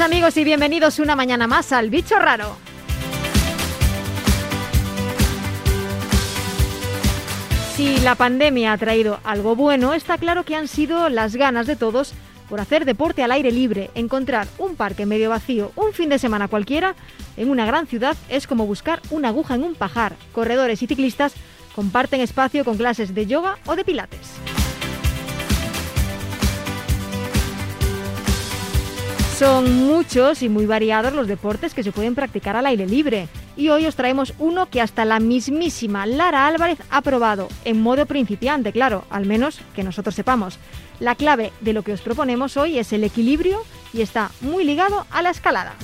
Amigos y bienvenidos una mañana más al Bicho Raro. Si la pandemia ha traído algo bueno, está claro que han sido las ganas de todos por hacer deporte al aire libre. Encontrar un parque medio vacío un fin de semana cualquiera en una gran ciudad es como buscar una aguja en un pajar. Corredores y ciclistas comparten espacio con clases de yoga o de pilates. Son muchos y muy variados los deportes que se pueden practicar al aire libre. Y hoy os traemos uno que hasta la mismísima Lara Álvarez ha probado, en modo principiante, claro, al menos que nosotros sepamos. La clave de lo que os proponemos hoy es el equilibrio y está muy ligado a la escalada.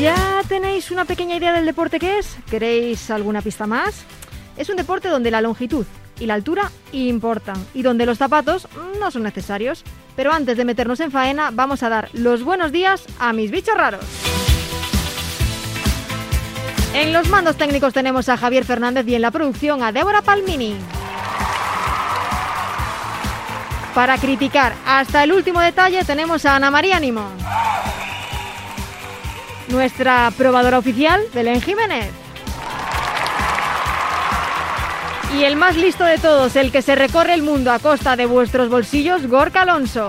¿Ya tenéis una pequeña idea del deporte que es? ¿Queréis alguna pista más? Es un deporte donde la longitud y la altura importan y donde los zapatos no son necesarios. Pero antes de meternos en faena, vamos a dar los buenos días a mis bichos raros. En los mandos técnicos tenemos a Javier Fernández y en la producción a Débora Palmini. Para criticar hasta el último detalle tenemos a Ana María Nimo. Nuestra probadora oficial, Belén Jiménez. Y el más listo de todos, el que se recorre el mundo a costa de vuestros bolsillos, Gorka Alonso.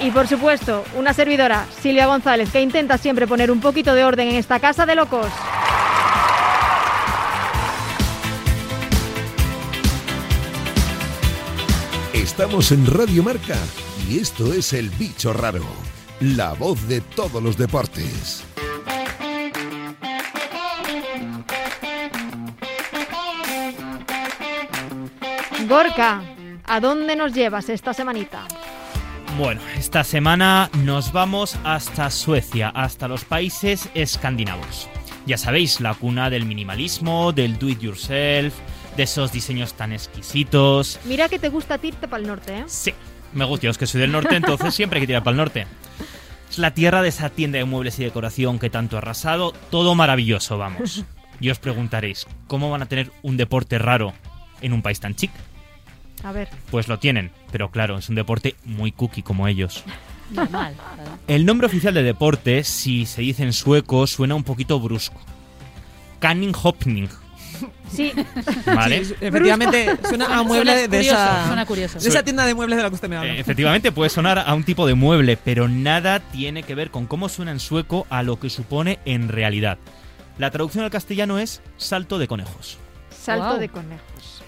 Y por supuesto, una servidora, Silvia González, que intenta siempre poner un poquito de orden en esta casa de locos. Estamos en Radio Marca y esto es El Bicho Raro, la voz de todos los deportes. Gorka, ¿a dónde nos llevas esta semanita? Bueno, esta semana nos vamos hasta Suecia, hasta los países escandinavos. Ya sabéis, la cuna del minimalismo, del do it yourself, de esos diseños tan exquisitos. Mira que te gusta irte para el norte, ¿eh? Sí, me gusta, yo es que soy del norte, entonces siempre hay que tirar para el norte. Es la tierra de esa tienda de muebles y decoración que tanto ha arrasado, todo maravilloso, vamos. Y os preguntaréis, ¿cómo van a tener un deporte raro en un país tan chic? A ver. Pues lo tienen, pero claro, es un deporte muy cookie como ellos. Normal. claro. El nombre oficial del deporte, si se dice en sueco, suena un poquito brusco. Canning Hopning, Sí, ¿vale? Sí, efectivamente, suena a mueble Suena de curioso, esa, Suena curioso. de esa tienda de muebles de la que usted me habla. Eh, efectivamente puede sonar a un tipo de mueble, pero nada tiene que ver con cómo suena en sueco a lo que supone en realidad. La traducción al castellano es salto de conejos. Salto de conejos.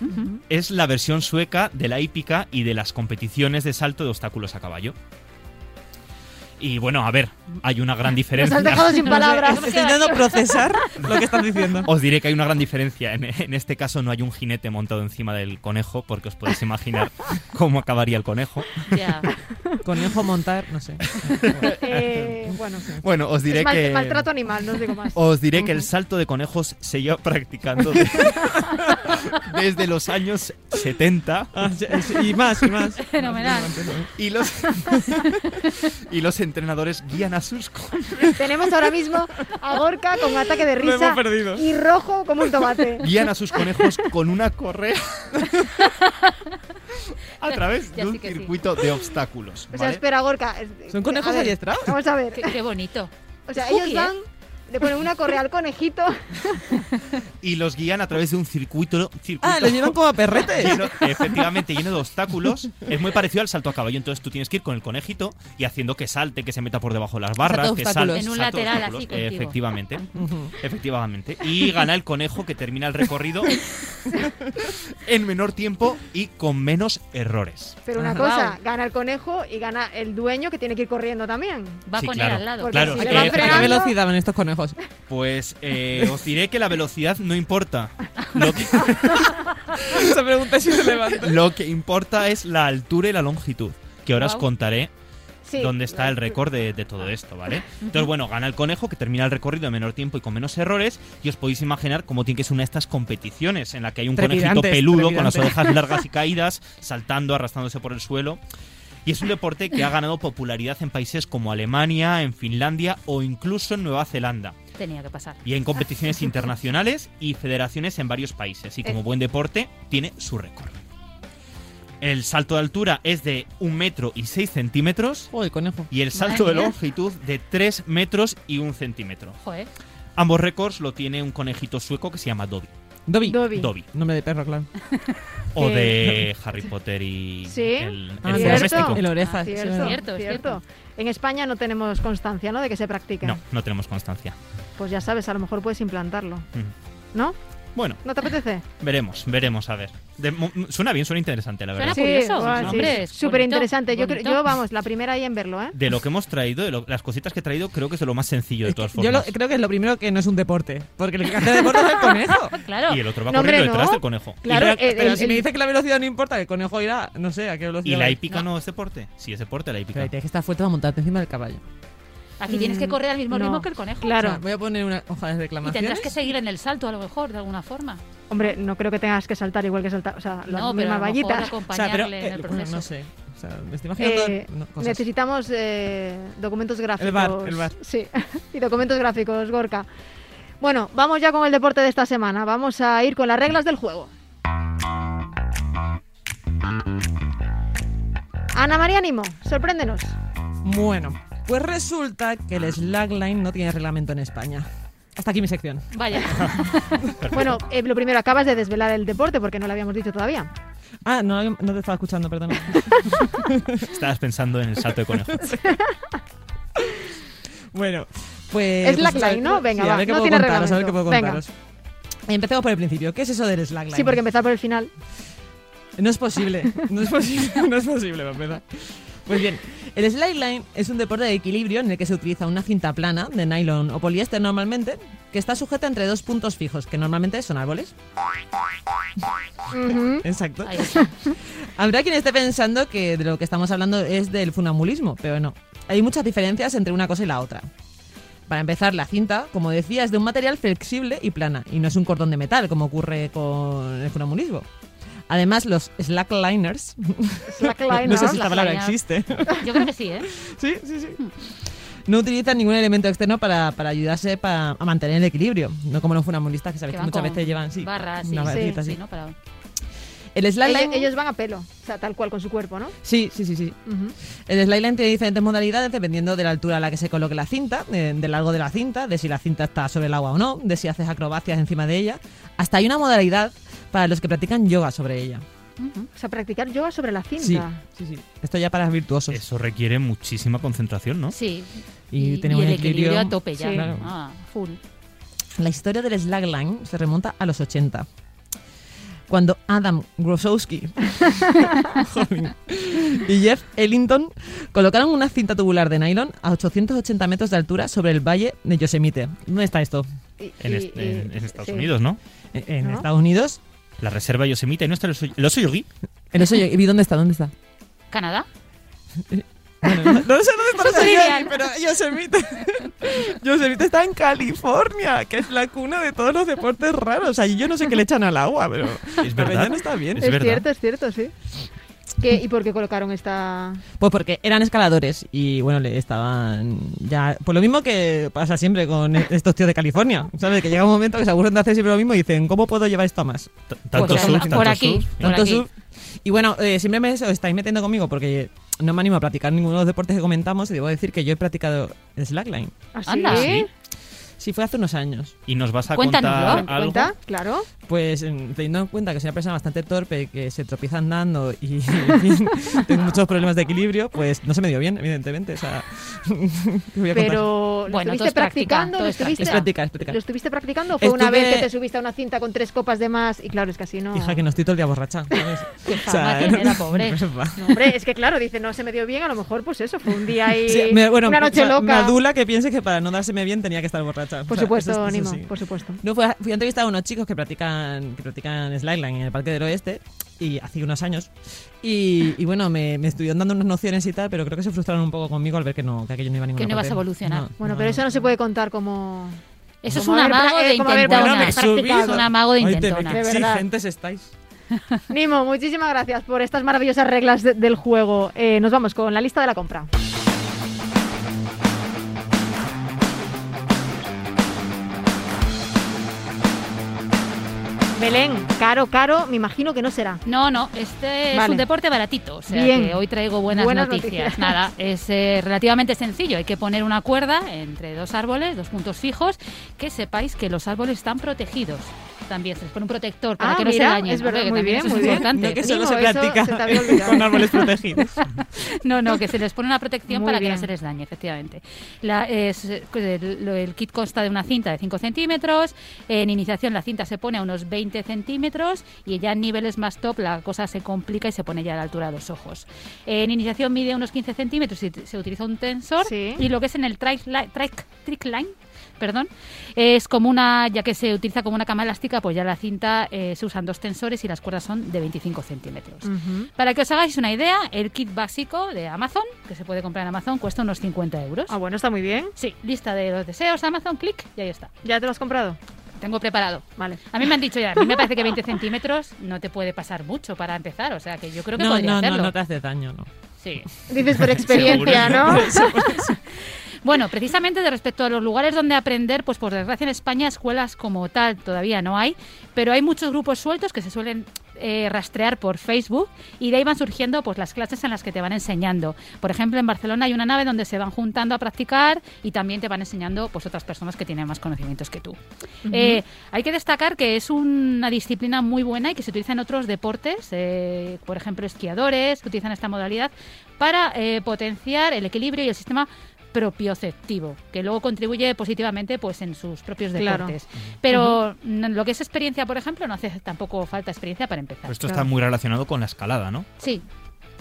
Es la versión sueca de la hípica y de las competiciones de salto de obstáculos a caballo. Y bueno, a ver, hay una gran Nos diferencia. has dejado sin palabras. Estoy intentando procesar lo que están diciendo. Os diré que hay una gran diferencia. En, en este caso no hay un jinete montado encima del conejo, porque os podéis imaginar cómo acabaría el conejo. Ya. Conejo montar, no sé. Eh, bueno, Bueno, os diré mal- que... maltrato animal, no os digo más. Os diré que el salto de conejos se lleva practicando de- desde los años 70 Ah, sí, sí, y más, y más. Fenomenal. y los, y los entrenadores guían a sus Tenemos ahora mismo a Gorka con ataque de Lo risa hemos perdido. y rojo como un tomate. guían a sus conejos con una correa a través Ya de sí un que sí. circuito de obstáculos. O sea, ¿vale? espera, Gorka. es- ¿Son conejos ver, adiestrados? Vamos a ver. Qué, qué bonito. O sea, ellos van, le ponen una correa al conejito. Y los guían a través de un circuito, circuito Ah, los llevan como a perretes. lleno- efectivamente lleno de obstáculos. Es muy parecido al salto a caballo. Entonces tú tienes que ir con el conejito y haciendo que salte, que se meta por debajo de las barras, Salto que salte. En un salto lateral, así, contigo. Efectivamente. Efectivamente. Y gana el conejo que termina el recorrido en menor tiempo y con menos errores. Pero una Ajá. cosa, gana el conejo y gana el dueño que tiene que ir corriendo también. Va Sí, con claro. él al lado. Porque Claro, si ¿A velocidad van estos conejos? Pues eh, os diré que la velocidad no importa. Lo que, Esa pregunta es irrelevante. lo que importa es la altura y la longitud. Que ahora os Guau. contaré sí, dónde está la- el récord de, de todo esto, ¿vale? Entonces, bueno, gana el conejo que termina el recorrido en menor tiempo y con menos errores. Y os podéis imaginar cómo tiene que ser una de estas competiciones en la que hay un conejito Trepidantes, peludo con las trepidantes. orejas largas y caídas, saltando, arrastrándose por el suelo. Y es un deporte que ha ganado popularidad en países como Alemania, en Finlandia o incluso en Nueva Zelanda. Tenía que pasar. Y en competiciones internacionales y federaciones en varios países. Y como Eh. buen deporte, tiene su récord. El salto de altura es de un metro y 6 centímetros. Joder, conejo. Y el salto Madre de longitud de 3 metros y 1 centímetro. Joder. Ambos récords lo tiene un conejito sueco que se llama Dobby. Dobby. Dobby. Dobby. Nombre de perro, claro. O de Harry Potter y Sí. el, el Ah, ¿cierto? doméstico. El oreja. Ah, sí, Cierto, sí. Cierto, es cierto. En España no tenemos constancia, ¿no? De que se practique. No, no tenemos constancia. Pues ya sabes, a lo mejor puedes implantarlo. Mm. ¿No? Bueno, ¿No te apetece? veremos, veremos a ver. De- suena bien, suena interesante, la verdad. Suena curioso, sí, Súper interesante. Yo, yo, vamos, la primera ahí en verlo, ¿eh? De lo que hemos traído, de lo- las cositas que he traído, creo que es de lo más sencillo de todas yo formas. lo- creo que es lo primero que no es un deporte. Porque el que hace deporte es el conejo. Claro. Y el otro va No, hombre, corriendo detrás no. del conejo. Claro, Y pero, el- pero el- si me dice que la velocidad no importa, el conejo irá, no sé a qué ¿Y, velocidad. la va. hípica no. es deporte? Sí, es deporte la hípica. Pero tienes que estar fuerte para montarte encima del caballo. Aquí tienes que correr al mismo No. ritmo que el conejo. Claro. O sea, voy a poner una hoja de Y reclamaciones. tendrás que seguir en el salto a lo mejor, de alguna forma. Hombre, no creo que tengas que saltar igual que saltar. O sea, las no, mismas vallitas. O sea, pero en eh, el bueno, proceso. no sé. O sea, me estoy imaginando Eh, no, cosas. necesitamos eh, documentos gráficos. bar, el bar. Sí, y documentos gráficos, Gorka. Bueno, vamos ya con el deporte de esta semana. Vamos a ir con las reglas del juego. Ana María Nimo, sorpréndenos. Bueno, pues resulta que el slackline no tiene reglamento en España. Hasta aquí mi sección. Vaya. Bueno, eh, lo primero, acabas de desvelar el deporte porque no lo habíamos dicho todavía. Ah, no, no te estaba escuchando, perdón. Estabas pensando en el salto de conejo. bueno, pues... Slackline, pues, ¿no? Venga, sí, va, a ver qué no puedo tiene contaros, a ver qué puedo reglamento. contaros. Empecemos por el principio. ¿Qué es eso del slackline? Sí, porque empezar por el final. No es posible, no es posible, no es posible, para empezar. Pues bien, el slackline es un deporte de equilibrio en el que se utiliza una cinta plana de nylon o poliéster normalmente, que está sujeta entre dos puntos fijos, que normalmente son árboles. Exacto. Habrá quien esté pensando que de lo que estamos hablando es del funambulismo, pero no. Hay muchas diferencias entre una cosa y la otra. Para empezar, la cinta, como decía, es de un material flexible y plana, y no es un cordón de metal, como ocurre con el funambulismo. Además, los slackliners, Slackline, no sé si esta palabra existe, Yo creo que sí, ¿eh? sí, sí, sí, no utilizan ningún elemento externo para, para ayudarse pa- a mantener el equilibrio, no como los funambulistas que sabes Que que, muchas veces llevan sí, barras, sí, una sí, barrita sí, así. ¿no? Para- El slackline, Ellos, ellos van a pelo, o sea, tal cual con su cuerpo, ¿no? sí, sí, sí, sí. Ujú. El slackline tiene diferentes modalidades dependiendo de la altura a la que se coloque la cinta, de- del largo de la cinta, de si la cinta está sobre el agua o no, de si haces acrobacias encima de ella. Hasta hay una modalidad para los que practican yoga sobre ella. O sea, practicar yoga sobre la cinta. sí, sí. Esto ya para virtuosos. Eso requiere muchísima concentración, ¿no? Sí. Y tenemos el un equilibrio, equilibrio- a tope ya. Sí. Claro. Ah, full. La historia del slackline se remonta a los 80. Cuando Adam Grosowski y Jeff Ellington colocaron una cinta tubular de nylon a 880 metros de altura sobre el valle de Yosemite. ¿Dónde está esto? Y- En, y- est- y- en- en Estados sí. Unidos, ¿no? En, en ¿No? Estados Unidos. La reserva Yosemite. ¿Y no está el oso, el oso yogi? En eso yo- ¿y dónde está? ¿Dónde está? ¿Canadá? Bueno, no, no sé dónde está Yosemite, pero Yosemite. Yosemite está en California, que es la cuna de todos los deportes raros. Allí yo no sé qué le echan al agua, pero. Es pero verdad. ya no está bien. Es Es, verdad. cierto, es cierto, sí. ¿Qué- ¿Y por qué colocaron esta...? Pues porque eran escaladores y bueno, le estaban ya. Pues lo mismo que pasa siempre con e- estos tíos de California, ¿sabes? Que llega un momento que se aburren de hacer siempre lo mismo y dicen, ¿cómo puedo llevar esto a más? Tanto Pues, por tanto aquí. Por Tanto aquí. surf. Y bueno, eh, siempre me os estáis metiendo conmigo porque no me animo a practicar ninguno de los deportes que comentamos y debo decir que yo he practicado slackline. Anda. Sí. Sí, fue hace unos años. Y nos vas a Cuéntanoslo. contar algo. ¿Cuenta? Claro. Pues en- teniendo en cuenta que soy una persona bastante torpe, que se tropieza andando y fin, tengo muchos problemas de equilibrio, pues no se me dio bien, evidentemente. O sea, ¿qué voy a contar? Pero ¿lo Bueno, estuviste es práctica, practicando? ¿Lo estuviste, Es practicar, es practicar. ¿Lo estuviste practicando o fue una vez que te subiste a una cinta con tres copas de más? Y claro, es que así no... Hija, que no estoy todo el día borracha. ¿sabes? Qué fama tiene la pobre. No, hombre, es que claro, dice, no se me dio bien, a lo mejor pues eso, fue un día ahí, Sí, me- bueno, una noche o sea, loca. adula que piense que para no dárseme bien tenía que estar borracha. Por O sea, supuesto, eso- eso Nimo, sí. por supuesto. No, fui a, fui a entrevistar a unos chicos que practican, que practican slackline en el Parque del Oeste y hace unos años. Y, y bueno, me, me estuvieron dando unas nociones y tal, pero creo que se frustraron un poco conmigo al ver que no, que aquello no iba a ninguna Que no ibas parte. a evolucionar. Bueno, pero eso no se puede contar como... Eso es Como un haber amago pra- de eh, intentona. es un amago de intentona. qué exigentes estáis. Nimo, muchísimas gracias por estas maravillosas reglas de- del juego. Eh, nos vamos con la lista de la compra. Belén, caro, caro, me imagino que no será. No, no, este es un deporte baratito, o sea Bien. que hoy traigo buenas, Buenas noticias. noticias. Nada, es eh, relativamente sencillo, hay que poner una cuerda entre dos árboles, dos puntos fijos, que sepáis que los árboles están protegidos. También se les pone un protector para Ah, que no mira, se dañen. es verdad, que muy bien, muy es bien. importante. No que solo Primo, se practica se con árboles protegidos. No, no, que se les pone una protección Muy para que no se les dañe, efectivamente. La, es, el, kit consta de una cinta de 5 centímetros. En iniciación la cinta se pone a unos 20 centímetros y ya en niveles más top la cosa se complica y se pone ya a la altura de los ojos. En iniciación mide unos 15 centímetros y se utiliza un tensor. Sí. Y lo que es en el trick line perdón, es como una, ya que se utiliza como una cama elástica, pues ya la cinta eh, se usan dos tensores y las cuerdas son de 25 centímetros. Para que os hagáis una idea, el kit básico de Amazon, que se puede comprar en Amazon, cuesta unos 50 euros. Ah, bueno, está muy bien. Sí, lista de los deseos, Amazon, clic y ahí está. ¿Ya te lo has comprado? Tengo preparado. Vale. A mí me han dicho ya, a mí me parece que 20 centímetros no te puede pasar mucho para empezar, o sea que yo creo que No, podría no, no, hacerlo. no te hace daño, no. Sí. Dices por experiencia, ¿no? Bueno, precisamente de respecto a los lugares donde aprender, pues por desgracia en España escuelas como tal todavía no hay, pero hay muchos grupos sueltos que se suelen eh, rastrear por Facebook y de ahí van surgiendo pues las clases en las que te van enseñando. Por ejemplo, en Barcelona hay una nave donde se van juntando a practicar y también te van enseñando pues otras personas que tienen más conocimientos que tú. Eh, hay que destacar que es una disciplina muy buena y que se utiliza en otros deportes, eh, por ejemplo, esquiadores que utilizan esta modalidad para eh, potenciar el equilibrio y el sistema propioceptivo, que luego contribuye positivamente pues en sus propios Claro. deportes. Pero mm, lo que es experiencia, por ejemplo, no hace tampoco falta experiencia para empezar. Pues esto Claro. está muy relacionado con la escalada, ¿no? Sí,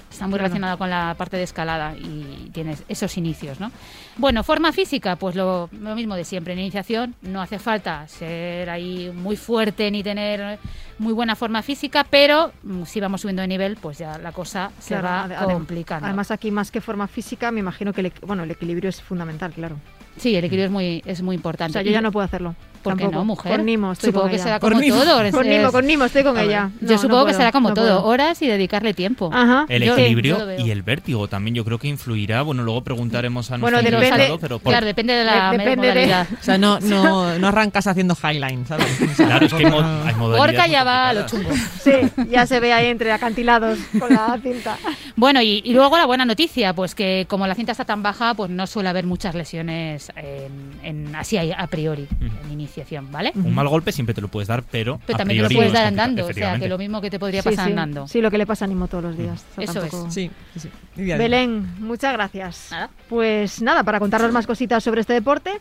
está muy Claro. relacionado con la parte de escalada y tienes esos inicios, ¿no? Bueno, forma física, pues lo, lo mismo de siempre. En iniciación no hace falta ser ahí muy fuerte ni tener muy buena forma física, pero mm, si vamos subiendo de nivel, pues ya la cosa se Claro, va complicando. Además, aquí más que forma física, me imagino que el, bueno, el equilibrio es fundamental, claro. sí, el equilibrio es muy, es muy O importante. sea, yo ya no puedo hacerlo. ¿Por qué no, mujer? Con Nimo, estoy Supongo con que ella. será como Nimo. todo. es- Con Nimo, es- con Nimo, estoy con ver, ella. Yo supongo no que será como no todo, puedo. horas y dedicarle tiempo. Ajá. El Yo- equilibrio y el vértigo también yo creo que influirá. Bueno, luego preguntaremos a Bueno, nuestro depende- invitado, pero por- Claro, depende de la De- depende de-. O sea, no, no, no arrancas haciendo highline, ¿sabes? Claro, es que hay, mo- no- hay modalidades Orca ya va a lo complicadas. chungo. Sí, ya se ve ahí entre acantilados con la cinta. Bueno, y, y luego la buena noticia, pues que como la cinta está tan baja, pues no suele haber muchas lesiones en, en- así a, a priori, en iniciación, ¿vale? Un mal golpe siempre te lo puedes dar, pero. Pero a también te lo puedes dar andando, o sea, que lo mismo que te podría Sí, pasar sí. andando. Sí, lo que le pasa a Nimo todos los días. O sea, Eso es. tampoco- sí, sí. Belén, muchas gracias. Nada. Pues nada, para contarnos más cositas sobre este deporte,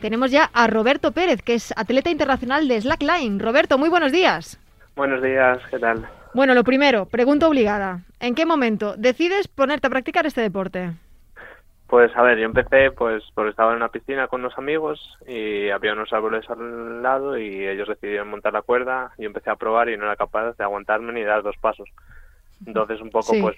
tenemos ya a Roberto Pérez, que es atleta internacional de slackline. Roberto, muy buenos días. Buenos días, ¿qué tal? Bueno, lo primero, pregunta obligada. ¿En qué momento decides ponerte a practicar este deporte? Pues a ver, yo empecé pues porque estaba en una piscina con unos amigos y había unos árboles al lado y ellos decidieron montar la cuerda. Yo empecé a probar y no era capaz de aguantarme ni dar dos pasos. Entonces un poco Sí. pues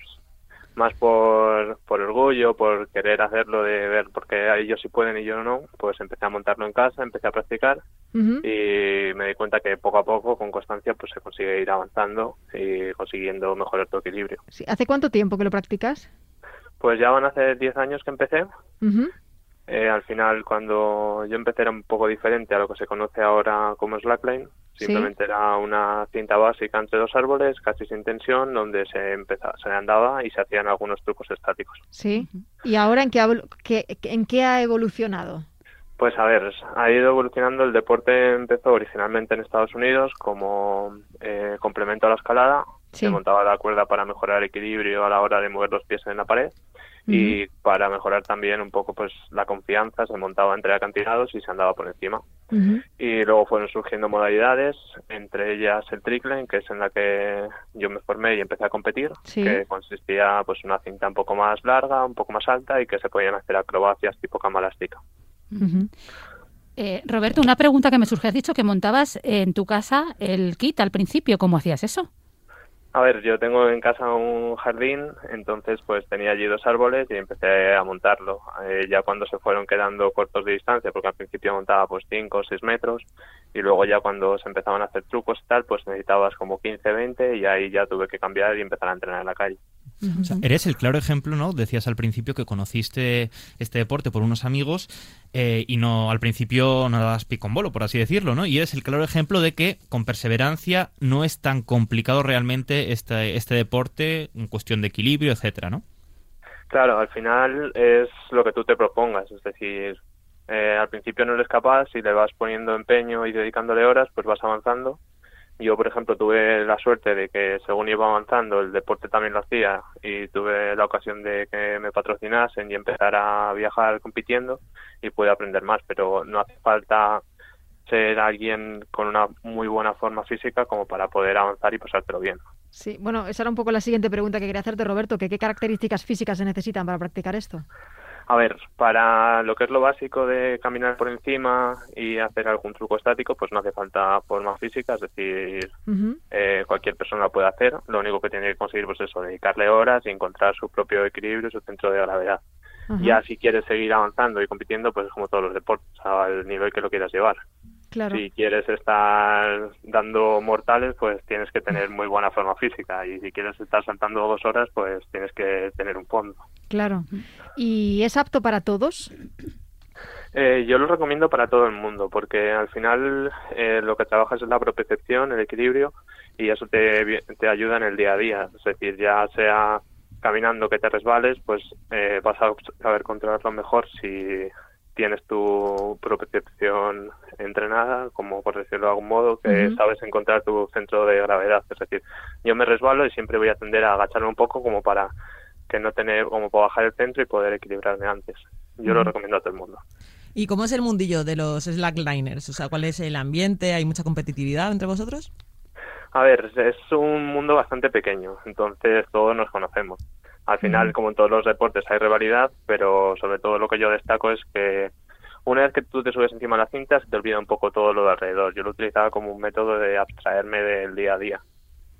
más por, por orgullo, por querer hacerlo, de ver porque ellos sí pueden y yo no, pues empecé a montarlo en casa, empecé a practicar y me di cuenta que poco a poco, con constancia, pues se consigue ir avanzando y consiguiendo mejorar tu equilibrio. Sí, ¿Hace cuánto tiempo que lo practicas? Pues ya van a hacer 10 años que empecé. Eh, al final, cuando yo empecé era un poco diferente a lo que se conoce ahora como slackline. Sí. Simplemente era una cinta básica entre dos árboles, casi sin tensión, donde se empezaba, se andaba y se hacían algunos trucos estáticos. Sí. ¿Y ahora en qué, qué- en qué ha evolucionado? Pues a ver, ha ido evolucionando. El deporte empezó originalmente en Estados Unidos como eh, complemento a la escalada. Sí. Se montaba la cuerda para mejorar el equilibrio a la hora de mover los pies en la pared. Y para mejorar también un poco pues la confianza, se montaba entre acantilados y se andaba por encima. Y luego fueron surgiendo modalidades, entre ellas el trickline, que es en la que yo me formé y empecé a competir, Sí. que consistía pues una cinta un poco más larga, un poco más alta y que se podían hacer acrobacias tipo cama elástica. Eh, Roberto, una pregunta que me surge. Has dicho que montabas en tu casa el kit al principio. ¿Cómo hacías eso? A ver, yo tengo en casa un jardín, entonces pues tenía allí dos árboles y empecé a montarlo. Eh, ya cuando se fueron quedando cortos de distancia, porque al principio montaba pues 5 o 6 metros, y luego ya cuando se empezaban a hacer trucos y tal, pues necesitabas como 15, 20 y ahí ya tuve que cambiar y empezar a entrenar en la calle. O sea, eres el claro ejemplo, ¿no? Decías al principio que conociste este deporte por unos amigos eh, y no al principio no dabas pico en bolo, por así decirlo, ¿no? Y eres el claro ejemplo de que con perseverancia no es tan complicado realmente este, este deporte en cuestión de equilibrio, etcétera, ¿no? Claro, al final es lo que tú te propongas, es decir, eh, al principio no eres capaz, si le vas poniendo empeño y dedicándole horas, pues vas avanzando. Yo, por ejemplo, tuve la suerte de que según iba avanzando, el deporte también lo hacía y tuve la ocasión de que me patrocinasen y empezar a viajar compitiendo y pude aprender más, pero no hace falta ser alguien con una muy buena forma física como para poder avanzar y pasártelo bien. Sí, bueno, esa era un poco la siguiente pregunta que quería hacerte, Roberto, que qué características físicas se necesitan para practicar esto. A ver, para lo que es lo básico de caminar por encima y hacer algún truco estático, pues no hace falta forma física, es decir, eh, cualquier persona lo puede hacer. Lo único que tiene que conseguir, pues eso, dedicarle horas y encontrar su propio equilibrio, su centro de gravedad. Ya si quieres seguir avanzando y compitiendo, pues es como todos los deportes, al nivel que lo quieras llevar. Si quieres estar dando mortales, pues tienes que tener muy buena forma física. Y si quieres estar saltando dos horas, pues tienes que tener un fondo. Claro. ¿Y es apto para todos? Eh, yo lo recomiendo para todo el mundo, porque al final eh, lo que trabajas es la propiocepción, el equilibrio, y eso te, te ayuda en el día a día. Es decir, ya sea caminando que te resbales, pues eh, vas a saber controlarlo mejor si tienes tu propiocepción entrenada, como por decirlo de algún modo, que sabes encontrar tu centro de gravedad. Es decir, yo me resbalo y siempre voy a tender a agacharme un poco como para que no tener, como para bajar el centro y poder equilibrarme antes. Yo lo recomiendo a todo el mundo. ¿Y cómo es el mundillo de los slackliners? O sea, ¿cuál es el ambiente? ¿Hay mucha competitividad entre vosotros? A ver, es un mundo bastante pequeño, entonces todos nos conocemos. Al final, como en todos los deportes, hay rivalidad, pero sobre todo lo que yo destaco es que una vez que tú te subes encima de la cinta, se te olvida un poco todo lo de alrededor. Yo lo utilizaba como un método de abstraerme del día a día.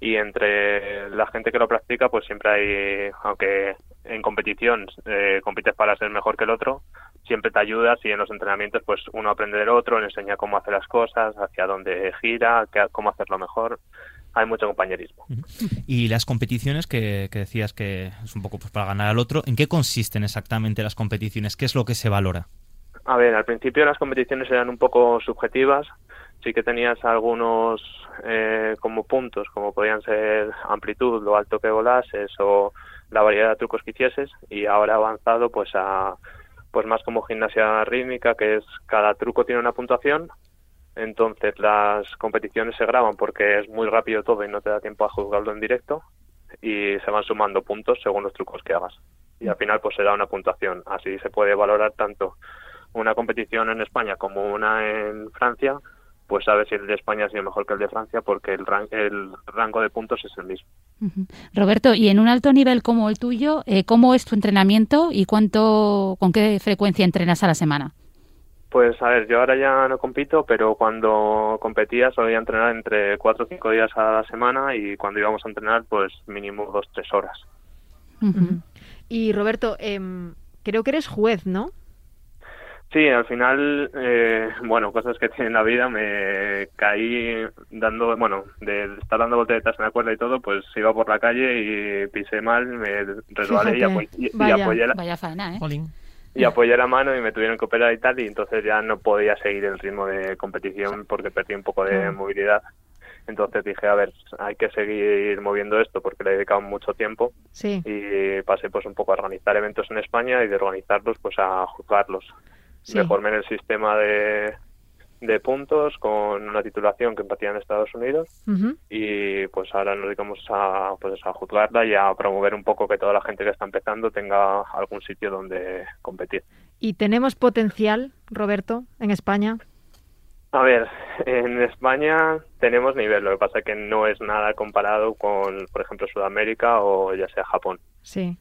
Y entre la gente que lo practica, pues siempre hay, aunque en competición eh, compites para ser mejor que el otro, siempre te ayudas y en los entrenamientos, pues uno aprende del otro, le enseña cómo hacer las cosas, hacia dónde gira, cómo hacerlo mejor hay mucho compañerismo. Y las competiciones que, decías que es un poco pues, para ganar al otro, ¿en qué consisten exactamente las competiciones? ¿Qué es lo que se valora? A ver, al principio las competiciones eran un poco subjetivas, sí que tenías algunos eh, como puntos, como podían ser amplitud, lo alto que volases o la variedad de trucos que hicieses, y ahora avanzado pues a pues más como gimnasia rítmica, que es cada truco tiene una puntuación entonces las competiciones se graban porque es muy rápido todo y no te da tiempo a juzgarlo en directo y se van sumando puntos según los trucos que hagas. Y al final pues se da una puntuación. Así se puede valorar tanto una competición en España como una en Francia, pues sabes si el de España ha sido mejor que el de Francia porque el, el rango de puntos es el mismo. Roberto, y en un alto nivel como el tuyo, eh, ¿cómo es tu entrenamiento y cuánto, con qué frecuencia entrenas a la semana? Pues a ver, yo ahora ya no compito, pero cuando competía solía entrenar entre cuatro o cinco días a la semana y cuando íbamos a entrenar, pues mínimo dos, tres horas. Y Roberto, em, creo que eres juez, ¿no? Sí, al final, eh, bueno, cosas que tiene la vida, me caí dando, bueno, de estar dando volteretas en la cuerda y todo, pues iba por la calle y pisé mal, me resbalé y, apoyé la... Vaya faena, ¿eh? Y apoyé la mano y me tuvieron que operar y tal y entonces ya no podía seguir el ritmo de competición porque perdí un poco de movilidad. Entonces dije, a ver, hay que seguir moviendo esto porque le he dedicado mucho tiempo y pasé pues un poco a organizar eventos en España y de organizarlos pues a juzgarlos. Me formé en el sistema de, de puntos con una titulación que impartía en Estados Unidos y pues ahora nos dedicamos a, pues, a juzgarla y a promover un poco que toda la gente que está empezando tenga algún sitio donde competir. ¿Y tenemos potencial, Roberto, en España? A ver, en España tenemos nivel, lo que pasa es que no es nada comparado con, por ejemplo, Sudamérica o ya sea Japón. Sí.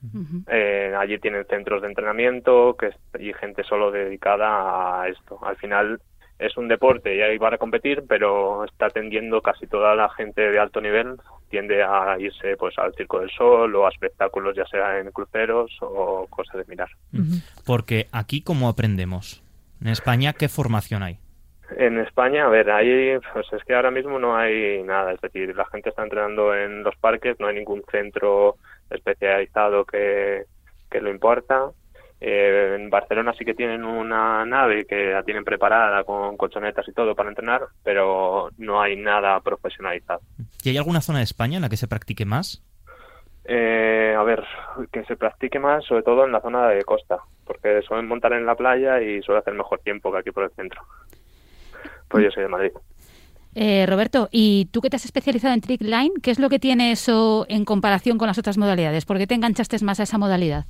Eh, allí tienen centros de entrenamiento que, y gente solo dedicada a esto. Al final es un deporte y hay para competir, pero está tendiendo casi toda la gente de alto nivel tiende a irse pues al Circo del Sol o a espectáculos ya sea en cruceros o cosas de mirar. Porque aquí cómo aprendemos. En España qué formación hay. En España, a ver, ahí pues es que ahora mismo no hay nada, es decir, la gente está entrenando en los parques, no hay ningún centro especializado que, que lo importa. Eh, en Barcelona sí que tienen una nave que la tienen preparada con colchonetas y todo para entrenar, pero no hay nada profesionalizado. ¿Y hay alguna zona de España en la que se practique más? Eh, a ver, que se practique más, sobre todo en la zona de costa, porque suelen montar en la playa y suele hacer mejor tiempo que aquí por el centro. Pues yo soy de Madrid. Eh, Roberto, ¿y tú que te has especializado en trick line, qué es lo que tiene eso en comparación con las otras modalidades? ¿Por qué te enganchaste más a esa modalidad?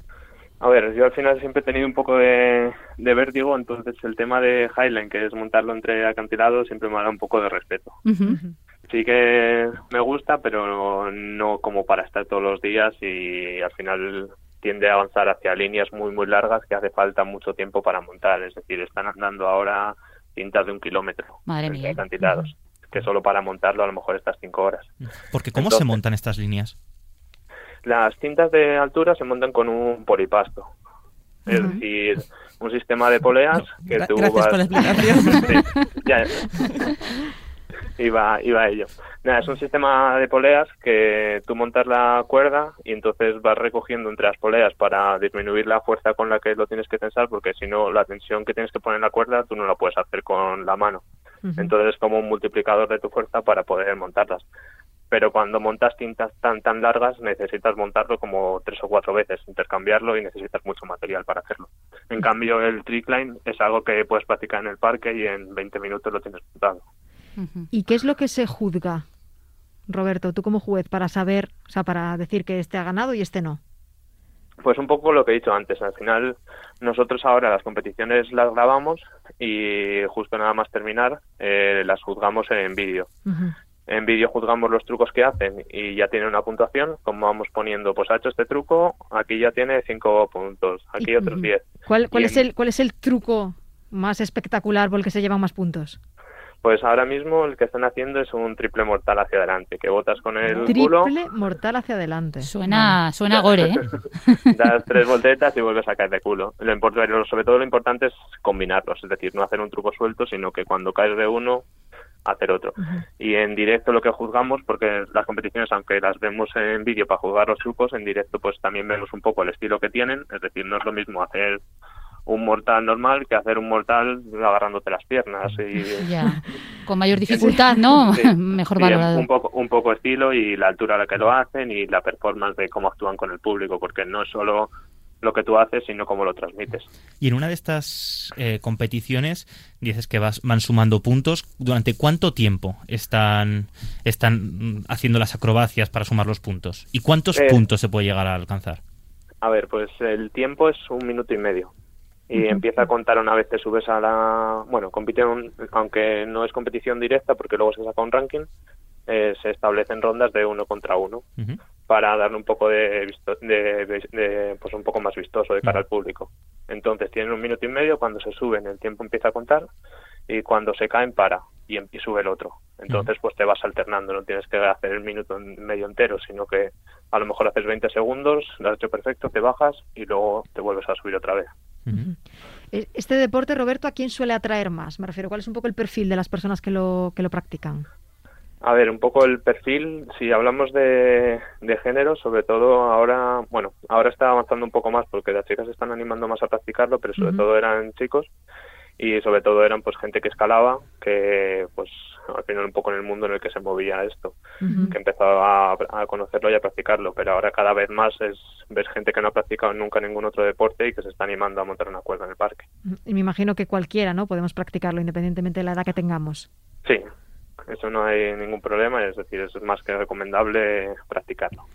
A ver, yo al final siempre he tenido un poco de, de vértigo, entonces el tema de Highline, que es montarlo entre acantilados, siempre me da un poco de respeto. Sí que me gusta, pero no como para estar todos los días y al final tiende a avanzar hacia líneas muy, muy largas que hace falta mucho tiempo para montar. Es decir, están andando ahora cintas de un kilómetro Madre entre mía. acantilados, que solo para montarlo a lo mejor estas cinco horas. Porque ¿cómo se montan estas líneas? Las cintas de altura se montan con un polipasto. Es decir, un sistema de poleas que Gra- tú Gracias vas... por la explicación. Sí, ya. Iba, iba a ello. Nada, es un sistema de poleas que tú montas la cuerda y entonces vas recogiendo entre las poleas para disminuir la fuerza con la que lo tienes que tensar, porque si no, la tensión que tienes que poner en la cuerda tú no la puedes hacer con la mano. Entonces es como un multiplicador de tu fuerza para poder montarlas. Pero cuando montas cintas tan tan largas necesitas montarlo como tres o cuatro veces, intercambiarlo y necesitas mucho material para hacerlo. En cambio el trickline es algo que puedes practicar en el parque y en 20 minutos lo tienes montado. ¿Y qué es lo que se juzga, Roberto, tú como juez, para saber, o sea, para decir que este ha ganado y este no? Pues un poco lo que he dicho antes. Al final, nosotros ahora las competiciones las grabamos y justo nada más terminar, eh, las juzgamos en vídeo. En vídeo juzgamos los trucos que hacen y ya tiene una puntuación. Como vamos poniendo, pues ha hecho este truco, aquí ya tiene cinco puntos, aquí Y- otros ujú. diez. ¿Cuál, cuál Y es en- el, ¿Cuál es el truco más espectacular por el que se llevan más puntos? Pues ahora mismo el que están haciendo es un triple mortal hacia adelante, que botas con el culo, Triple mortal hacia adelante. Suena, suena gore, ¿eh? das tres volteretas y vuelves a caer de culo. Lo import- pero sobre todo lo importante es combinarlos, es decir, no hacer un truco suelto, sino que cuando caes de uno, hacer otro. Y en directo lo que juzgamos, porque las competiciones, aunque las vemos en vídeo para juzgar los trucos, en directo pues también vemos un poco el estilo que tienen, es decir, no es lo mismo hacer un mortal normal que hacer un mortal agarrándote las piernas y Ya. Con mayor dificultad, ¿no? Sí, Mejor sí, valorado. un poco un poco estilo y la altura a la que lo hacen y la performance de cómo actúan con el público porque no es solo lo que tú haces sino cómo lo transmites Y en una de estas eh, competiciones dices que vas, van sumando puntos. ¿Durante cuánto tiempo están, están mm, haciendo las acrobacias para sumar los puntos? ¿Y cuántos Eh, puntos se puede llegar a alcanzar? a ver pues el tiempo es un minuto y medio y empieza a contar una vez te subes a la bueno compiten aunque no es competición directa porque luego se saca un ranking eh, se establecen rondas de uno contra uno. Para darle un poco de, visto- de- pues un poco más vistoso de cara al público. Entonces tienen un minuto y medio, cuando se suben el tiempo empieza a contar y cuando se caen para y, y sube el otro. Entonces pues te vas alternando, no tienes que hacer el minuto medio entero, sino que a lo mejor haces 20 segundos, lo has hecho perfecto, te bajas y luego te vuelves a subir otra vez. Ujú. E- Este deporte, Roberto, ¿a quién suele atraer más? Me refiero, ¿cuál es un poco el perfil de las personas que lo, que lo practican? A ver, un poco el perfil, si hablamos de, de género, sobre todo ahora, bueno, ahora está avanzando un poco más porque las chicas se están animando más a practicarlo, pero sobre todo eran chicos y sobre todo eran pues gente que escalaba, que pues al final un poco en el mundo en el que se movía esto, que empezaba a, a conocerlo y a practicarlo, pero ahora cada vez más es ves gente que no ha practicado nunca ningún otro deporte y que se está animando a montar una cuerda en el parque. Y me imagino que cualquiera, ¿no? Podemos practicarlo independientemente de la edad que tengamos. Sí, eso no hay ningún problema, es decir, es más que recomendable practicarlo.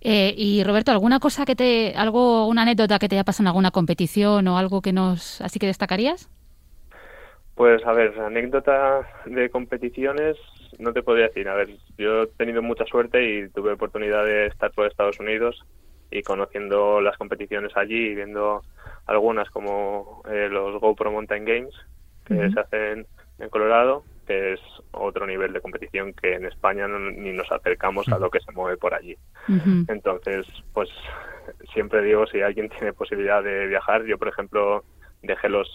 Eh, y Roberto, ¿alguna cosa que te, algo, una anécdota que te haya pasado en alguna competición o algo que nos, así que destacarías? Pues a ver, anécdota de competiciones no te podría decir. A ver, yo he tenido mucha suerte y tuve oportunidad de estar por Estados Unidos y conociendo las competiciones allí y viendo algunas como eh, los GoPro Mountain Games que se hacen en Colorado, que es otro nivel de competición que en España no- ni nos acercamos a lo que se mueve por allí. Entonces, pues siempre digo, si alguien tiene posibilidad de viajar, yo por ejemplo dejé los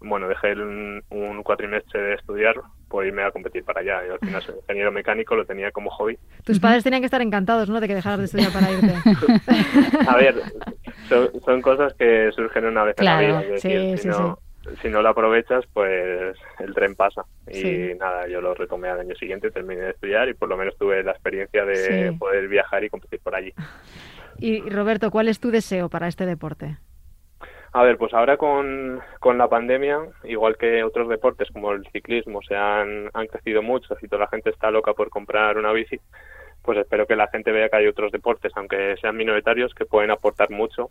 bueno, dejé un, un cuatrimestre de estudiar por irme a competir para allá. Al final soy ingeniero mecánico, lo tenía como hobby. Tus padres tenían que estar encantados, ¿no? De que dejaras de estudiar para irte. A ver, son, son cosas que surgen una vez Claro, en la vida. Es sí, decir, sí, si, no, si no lo aprovechas, pues el tren pasa. Y Sí. nada, yo lo retomé al año siguiente, terminé de estudiar y por lo menos tuve la experiencia de Sí. poder viajar y competir por allí. Y y, Roberto, ¿cuál es tu deseo para este deporte? A ver, pues ahora con, con la pandemia, igual que otros deportes como el ciclismo se han, han crecido mucho y toda la gente está loca por comprar una bici, pues espero que la gente vea que hay otros deportes, aunque sean minoritarios, que pueden aportar mucho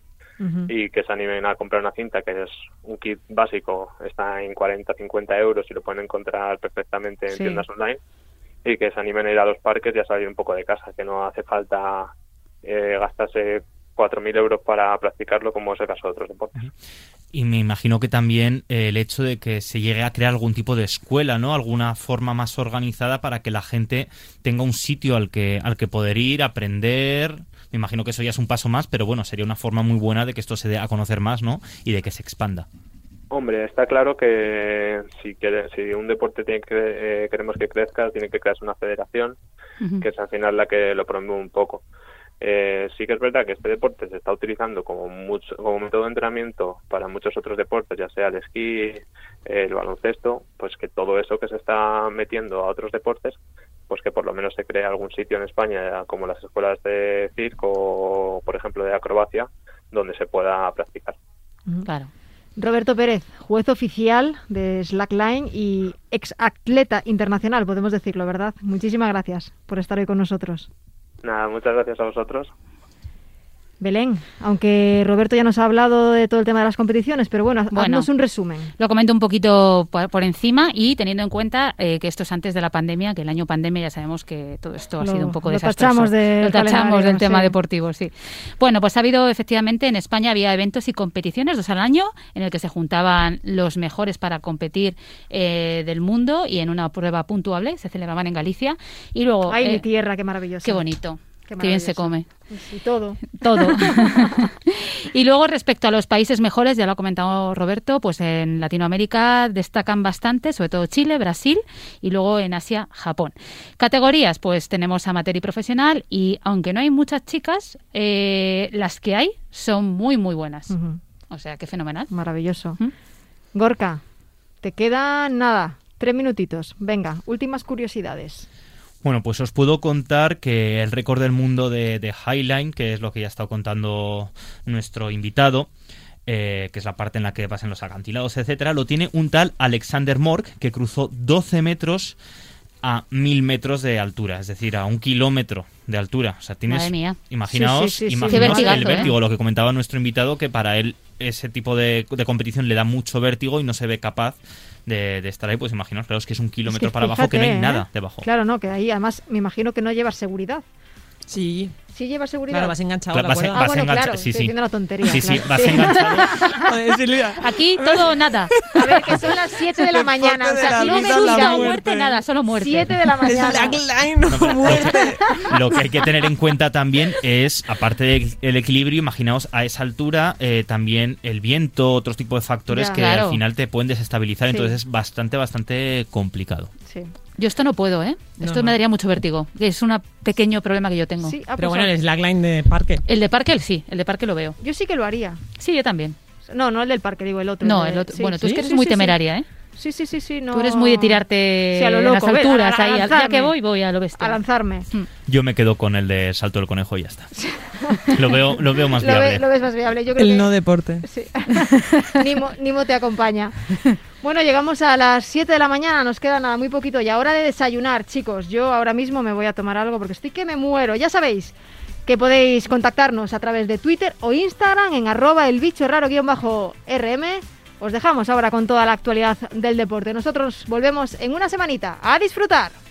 y que se animen a comprar una cinta, que es un kit básico, está en 40, 50 euros y lo pueden encontrar perfectamente en Sí. tiendas online, y que se animen a ir a los parques y a salir un poco de casa, que no hace falta eh, gastarse 4.000 euros para practicarlo como es el caso de otros deportes. Y me imagino que también eh, el hecho de que se llegue a crear algún tipo de escuela, ¿no? Alguna forma más organizada para que la gente tenga un sitio al que, al que poder ir, aprender. Me imagino que eso ya es un paso más, pero bueno, sería una forma muy buena de que esto se dé a conocer más, ¿no? Y de que se expanda. Hombre, está claro que si, quiere, si un deporte tiene que, eh, queremos que crezca, tiene que crearse una federación, que es al final la que lo promueve un poco. Eh, sí que es verdad que este deporte se está utilizando como, mucho, como método de entrenamiento para muchos otros deportes, ya sea el esquí, el baloncesto, pues que todo eso que se está metiendo a otros deportes, pues que por lo menos se cree algún sitio en España, como las escuelas de circo o, por ejemplo, de acrobacia, donde se pueda practicar. Claro. Roberto Pérez, juez oficial de Slackline y ex atleta internacional, podemos decirlo, ¿verdad? Muchísimas gracias por estar hoy con nosotros. Nada, muchas gracias a vosotros. Belén, aunque Roberto ya nos ha hablado de todo el tema de las competiciones, pero bueno, Bueno. haznos un resumen. Lo comento un poquito por, por encima y teniendo en cuenta eh, que esto es antes de la pandemia, que el año pandemia ya sabemos que todo esto ha sido un poco lo desastroso. tachamos Lo tachamos del tema sí. deportivo, sí. Bueno, pues ha habido efectivamente en España había eventos y competiciones dos al año en el que se juntaban los mejores para competir eh, del mundo y en una prueba puntuable se celebraban en Galicia y luego Ay, eh, mi tierra, qué maravilloso. qué bonito. Qué Qué bien se come. Y todo. Todo. y luego respecto a los países mejores, ya lo ha comentado Roberto, pues en Latinoamérica destacan bastante, sobre todo Chile, Brasil y luego en Asia, Japón. Categorías, pues tenemos amateur y profesional y aunque no hay muchas chicas, eh, las que hay son muy, muy buenas. O sea, qué fenomenal. Maravilloso. ¿Mm? Gorka, te quedan nada, tres minutitos. Venga, últimas curiosidades. Bueno, pues os puedo contar que el récord del mundo de, de Highline, que es lo que ya ha estado contando nuestro invitado, eh, que es la parte en la que pasan los acantilados, etcétera, lo tiene un tal Alexander Mork, que cruzó 12 metros a 1000 metros de altura, es decir, a un kilómetro de altura. O sea, tienes, Madre mía. imaginaos, Sí, sí, sí, sí. imaginaos Qué vertigazo, el ¿eh? vértigo, lo que comentaba nuestro invitado, que para él ese tipo de, de competición le da mucho vértigo y no se ve capaz de, de estar ahí. Pues imaginaos, claro, es que es un kilómetro Es que para abajo que no hay fíjate, ¿eh? nada debajo. Claro, no, que ahí además me imagino que no llevas seguridad. Sí, ¿Sí llevas seguridad? claro, vas enganchado Claro, a la vas en- cuerda. Ah, vas bueno, claro, sí, estoy sí. diciendo la tontería. Sí, sí, claro. vas enganchado. Joder, Silvia. Aquí todo o nada. A ver, que son las 7 de la mañana. O de sea, la si no me gusta o muerte. muerte, nada, solo muerte. 7 de la mañana. No, lo, lo que hay que tener en cuenta también es, aparte del equilibrio, imaginaos a esa altura eh, también el viento, otros tipos de factores Ya. que Claro. al final te pueden desestabilizar, Sí. entonces es bastante, bastante complicado. Sí. Yo esto no puedo, ¿eh? No, Esto no. me daría mucho vértigo. Es un pequeño problema que yo tengo. Sí, ah, Pero pues, bueno, el slackline de parque. El de parque, el sí. El de parque lo veo. Yo sí que lo haría. Sí, yo también. No, no el del parque, digo el otro. No, el otro. sí. bueno, tú es que eres sí, muy sí, temeraria, ¿eh? Sí, sí, sí, sí. No... Tú eres muy de tirarte Sí, a lo en loco, las ve, alturas a- a ahí. Ya que voy, voy a lo bestia. A lanzarme. Yo me quedo con el de salto del conejo y ya está. lo veo, lo veo más Lo, viable. ve- lo ves más viable. Yo creo El que... no deporte. Sí. Nimo, Nimo te acompaña. Bueno, llegamos a las 7 de la mañana, nos queda nada, muy poquito. Y ahora de desayunar, chicos. Yo ahora mismo me voy a tomar algo porque estoy que me muero. Ya sabéis que podéis contactarnos a través de Twitter o Instagram en arroba el bicho raro bajo RM. Os dejamos ahora con toda la actualidad del deporte. Nosotros volvemos en una semanita. ¡A disfrutar!